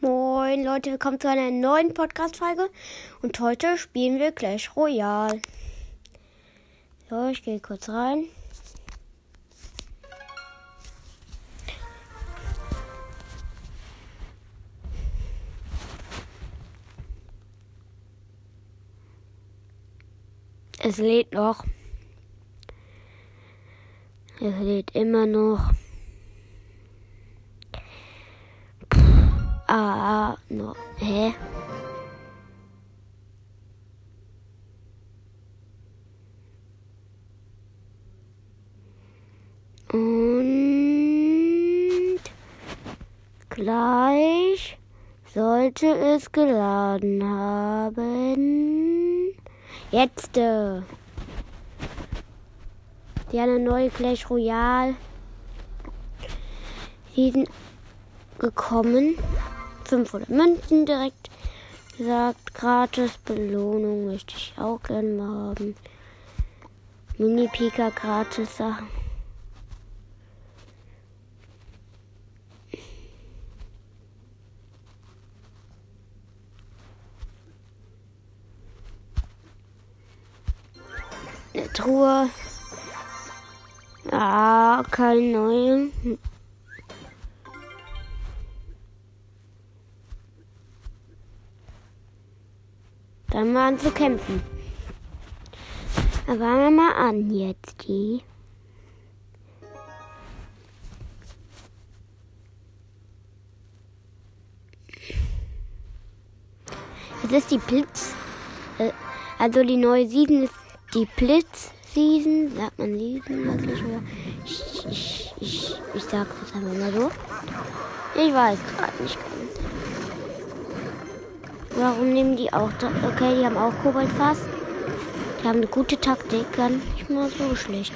Moin Leute, willkommen zu einer neuen Podcast-Folge. Und heute spielen wir Clash Royale. So, ich gehe kurz rein. Es lädt noch. Es lädt immer noch. Ah, no. Hä? Und gleich sollte es geladen haben. Jetzt. Äh. Die eine neue Clash Royale Season gekommen. 500 Münzen direkt gesagt. Gratis Belohnung möchte ich auch gerne mal haben. Mini-Pika gratis Sachen. Eine Truhe. Ah, kein neue. Dann an zu kämpfen. Dann fangen wir mal an jetzt die. Es ist die Blitz. Äh, also die neue Season ist die Blitz-Season. Sagt man Season wirklich mehr? Ich, ich, ich, ich sag das einfach mal so. Ich weiß gerade nicht ganz. Warum nehmen die auch da? Okay, die haben auch Koboldfass. Die haben eine gute Taktik, gar nicht mal so schlecht.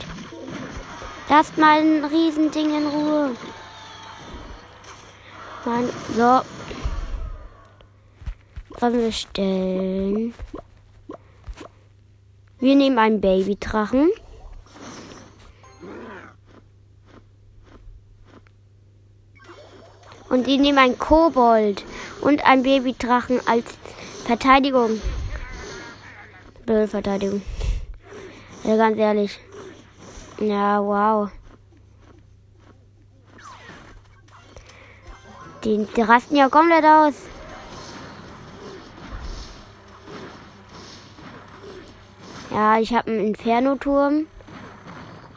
Lasst mal ein Riesending in Ruhe. Mann, so. Sollen wir stellen? Wir nehmen einen Babydrachen. Und die nehmen einen Kobold und einen Babydrachen als Verteidigung. Blöde Verteidigung. Also ganz ehrlich. Ja, wow. Die, die rasten ja komplett aus. Ja, ich habe einen Inferno-Turm.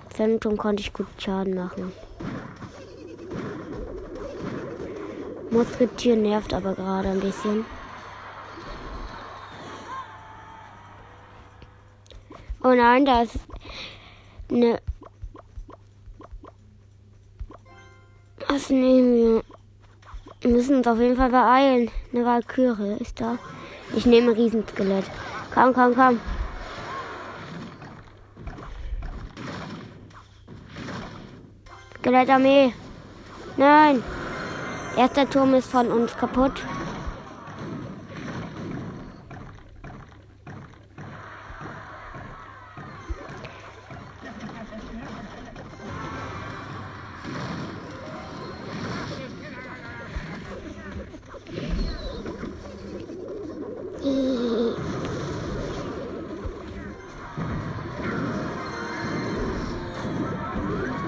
Inferno-Turm konnte ich gut Schaden machen. Musketier nervt aber gerade ein bisschen. Oh nein, da ist eine. Was nehmen wir? Wir müssen uns auf jeden Fall beeilen. Eine Valkyrie ist da. Ich nehme Riesenskelett. Komm, komm, komm. Skelettarmee. Nein. Erster Turm ist von uns kaputt.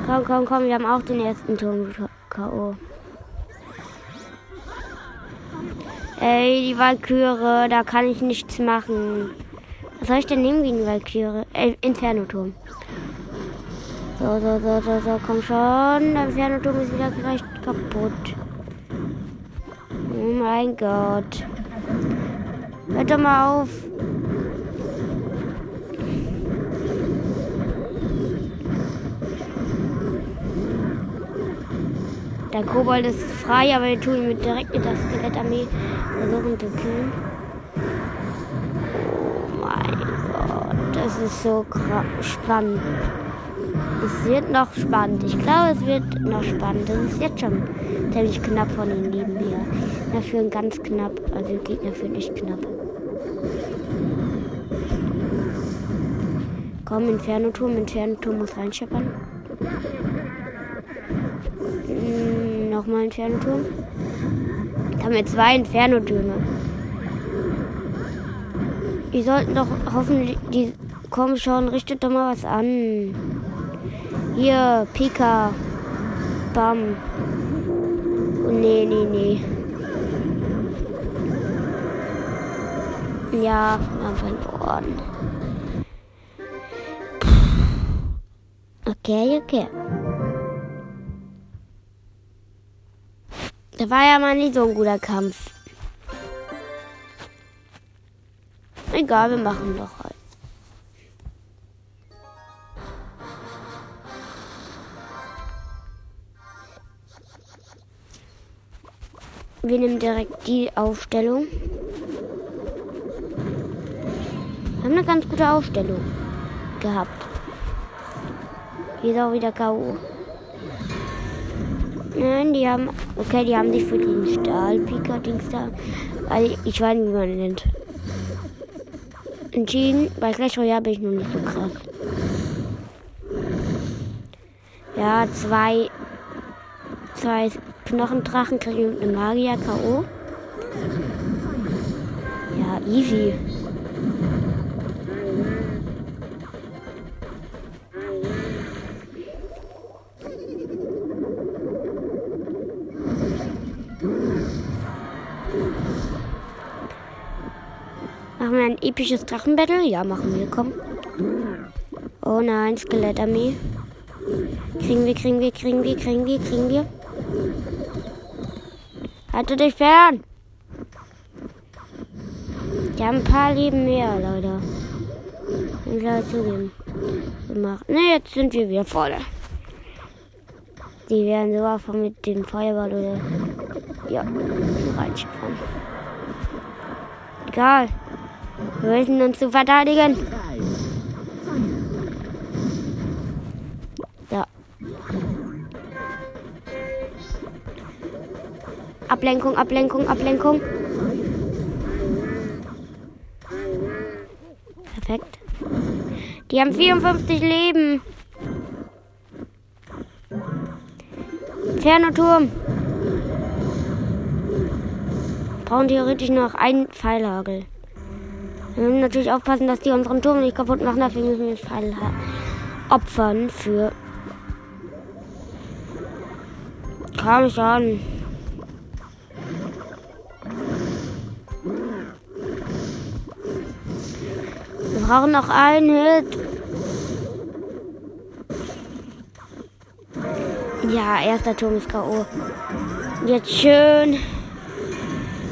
Komm, komm, komm, wir haben auch den ersten Turm K.O. Ey, die Valkyrie, da kann ich nichts machen. Was soll ich denn nehmen gegen die Valkyrie? Äh, Inferno-Turm. So, so, so, so, so, komm schon. Der Inferno-Turm ist wieder recht kaputt. Oh mein Gott. Hört doch mal auf. Der Kobold ist frei, aber wir tun ihn direkt mit der Skelettarmee versuchen zu killen. Oh mein Gott, das ist so spannend. Es wird noch spannend. Ich glaube, es wird noch spannend. Das ist jetzt schon ziemlich knapp von den Lieben hier. Führen ganz knapp, also die Gegner führen nicht knapp. Komm, Inferno-Turm, Inferno-Turm muss reinscheppern. Nochmal ein Fernturm. Da haben wir zwei Inferno-Türme. Die sollten doch hoffentlich. Die kommen schon, richtet doch mal was an. Hier, Pika. Bam. Oh, nee, nee, nee. Ja, wir haben verloren. Okay, okay. Da war ja mal nicht so ein guter Kampf. Egal, wir machen doch halt. Wir nehmen direkt die Aufstellung. Wir haben eine ganz gute Aufstellung gehabt. Hier ist auch wieder K.O. Nein, die haben. Okay, die haben sich für den Stahlpika-Dings da. Also ich weiß nicht, wie man nennt. Entschieden. Bei Clash Royale bin ich noch nicht so krass. Ja, zwei. Zwei Knochendrachen kriegen eine Magier K.O. Ja, easy. Machen wir ein episches Drachenbattle? Ja, machen wir, komm. Oh nein, Skelettarmee. Kriegen wir, kriegen wir, kriegen wir, kriegen wir, kriegen wir. Halte dich fern! Die haben ein paar Leben mehr, Leute. Muss ich zugeben. Gemacht. Ne, jetzt sind wir wieder vorne. Die werden so einfach mit dem Feuerball oder. Ja, reinschiffen. Egal. Wir müssen uns zu verteidigen. Ja. Ablenkung, Ablenkung, Ablenkung. Perfekt. Die haben 54 Leben. Fernoturm. Brauchen theoretisch noch einen Pfeilhagel. Wir müssen natürlich aufpassen, dass die unseren Turm nicht kaputt machen. Dafür müssen wir Pfeil opfern für. Komm schon. Wir brauchen noch einen Hit. Ja, erster Turm ist K.O. Jetzt schön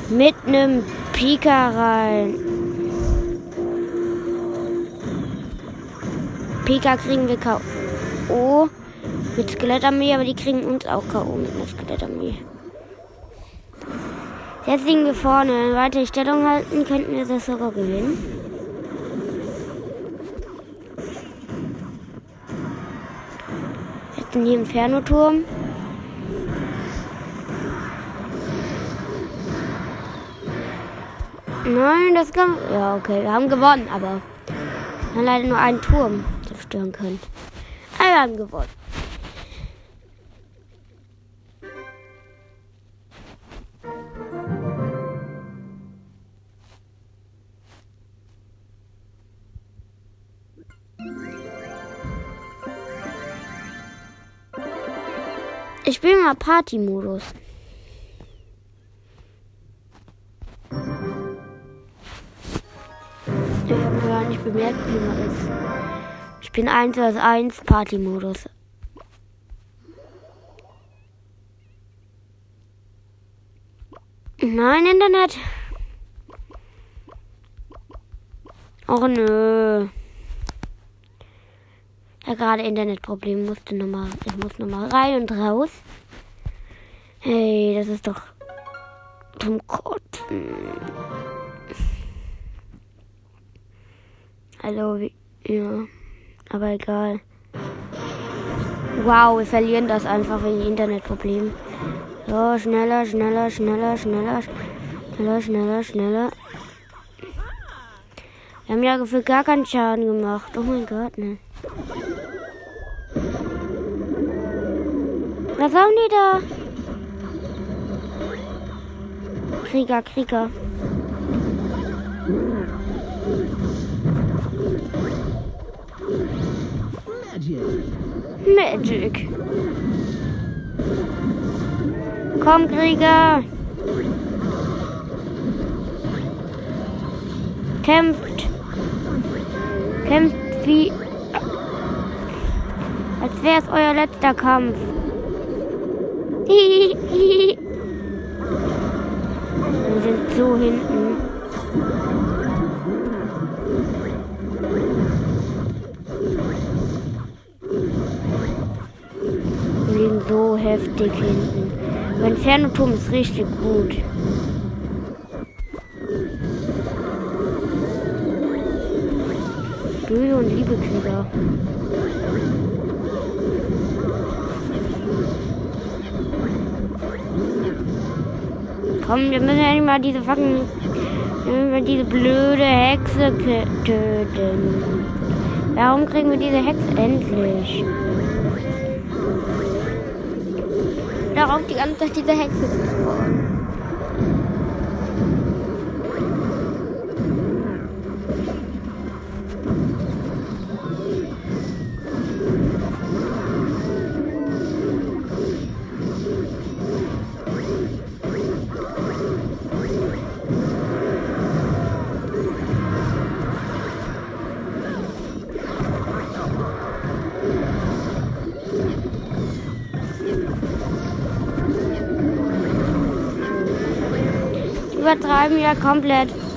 mit einem Pika rein. Pika kriegen wir K.O. mit Skelettarmee, aber die kriegen uns auch K.O. mit einer Skelettarmee. Jetzt liegen wir vorne. Wenn wir weiter die Stellung halten, könnten wir das sogar gewinnen. Jetzt in hier Inferno-Turm. Nein, das kann. Ja, okay, wir haben gewonnen, aber haben leider nur einen Turm zerstören können. Aber wir haben gewonnen. Ich spiele mal Party-Modus. Ich habe gar nicht bemerkt, wie man ist. Ich bin 1 vs 1 Party-Modus. Nein, Internet. Och nö. Ja, gerade Internetproblem musste nochmal. Ich muss nochmal rein und raus. Hey, das ist doch zum Kotzen. Hallo, wie, ja. Aber egal. Wow, wir verlieren das einfach wegen Internetproblem. So, schneller, schneller, schneller, schneller, schneller, schneller, schneller. Wir haben ja gefühlt gar keinen Schaden gemacht. Oh mein Gott, ne. Was haben die da? Krieger, Krieger. Magic. Komm, Krieger. Kämpft. Kämpft wie... Als wäre es euer letzter Kampf. Wir sind so hinten. Wir liegen so heftig hinten. Mein Fernoturm ist richtig gut. Böse und liebe Krieger. Komm, wir müssen nicht mal diese fucking. Mal diese blöde Hexe töten. Warum kriegen wir diese Hexe endlich? Darauf die ganze Zeit diese Hexe zu spawnen. Übertreiben ja komplett.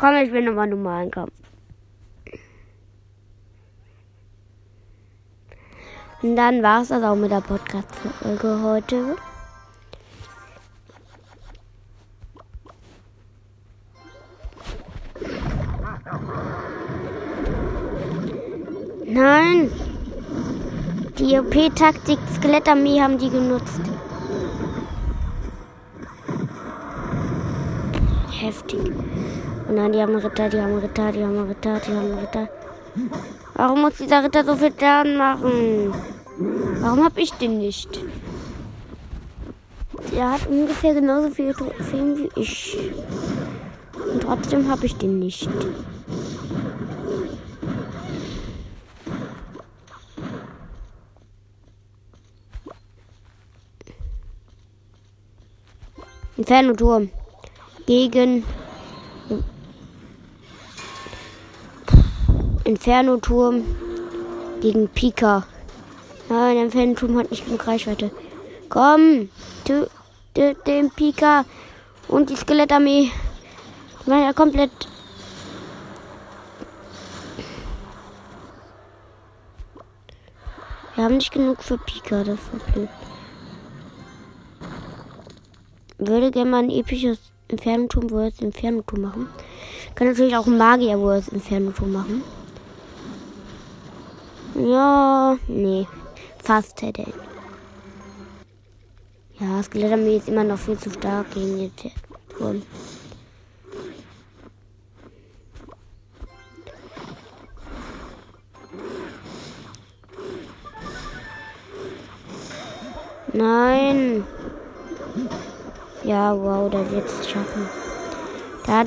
Komm, ich will nochmal normalen Kampf. Und dann war es das auch mit der Podcast-Folge heute. Nein! Die OP-Taktik Skelettarmee haben die genutzt. Heftig. Und nein, die haben Ritter, die haben Ritter, die haben Ritter, die haben Ritter. Warum muss dieser Ritter so viel Schaden machen? Warum hab ich den nicht? Der hat ungefähr genauso viel Trophäen wie ich. Und trotzdem habe ich den nicht. Inferno-Turm gegen Inferno-Turm gegen Pika. Nein, der Inferno-Turm hat nicht genug Reichweite. Komm, töte den Pika und die Skelettarmee. Die waren ja komplett. Wir haben nicht genug für Pika, das war blöd. Würde gerne mal ein episches Inferno-Turm, wo wir das Inferno-Turm machen. Kann natürlich auch ein Magier, wo wir das Inferno-Turm machen. Ja, nee. Fast hätte. Ja, Skelettarmee ist immer noch viel zu stark gegen den Turm. Nein. Ja, wow, wird es schaffen. Da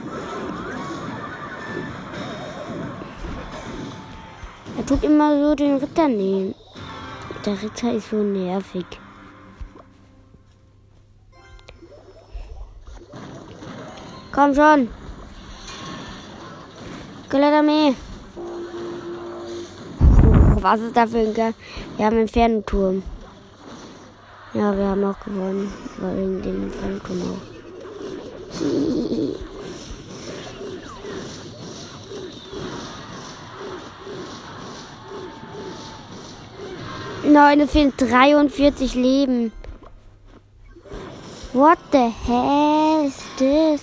tut immer so den Ritter nehmen. Der Ritter ist so nervig. Komm schon. Skelettarmee. Was ist da für ein Ge Wir haben einen Fernturm. Ja, wir haben auch gewonnen. Wegen dem Fernturm auch. Nein, es fehlen 43 Leben. What the hell ist das?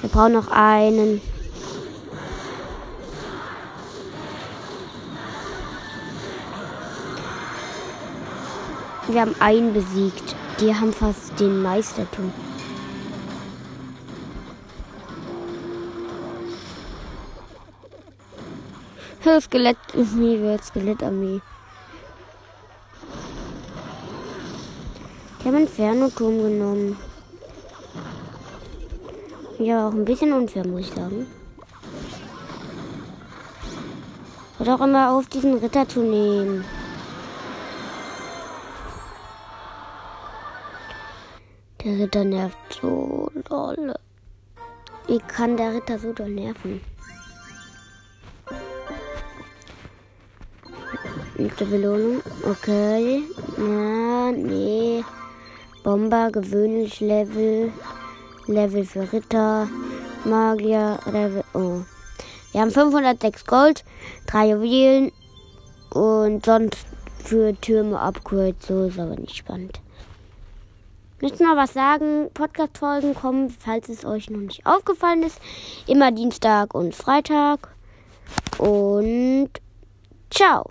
Wir brauchen noch einen. Wir haben einen besiegt. Die haben fast den Meistertum. Skelett ist nie wird Skelettarmee. Die haben Inferno-Turm genommen. Ja, auch ein bisschen unfair, muss ich sagen. Hört auch immer auf, diesen Ritter zu nehmen. Der Ritter nervt so doll. Wie kann der Ritter so doll nerven? Nächste Belohnung. Okay. Na, nee. Bomber, gewöhnlich Level. Level für Ritter. Magier, Level. Oh. Wir haben 506 Gold, 3 Juwelen und sonst für Türme Upgrades. So ist aber nicht spannend. Du noch was sagen? Podcast-Folgen kommen, falls es euch noch nicht aufgefallen ist. Immer Dienstag und Freitag. Und ciao.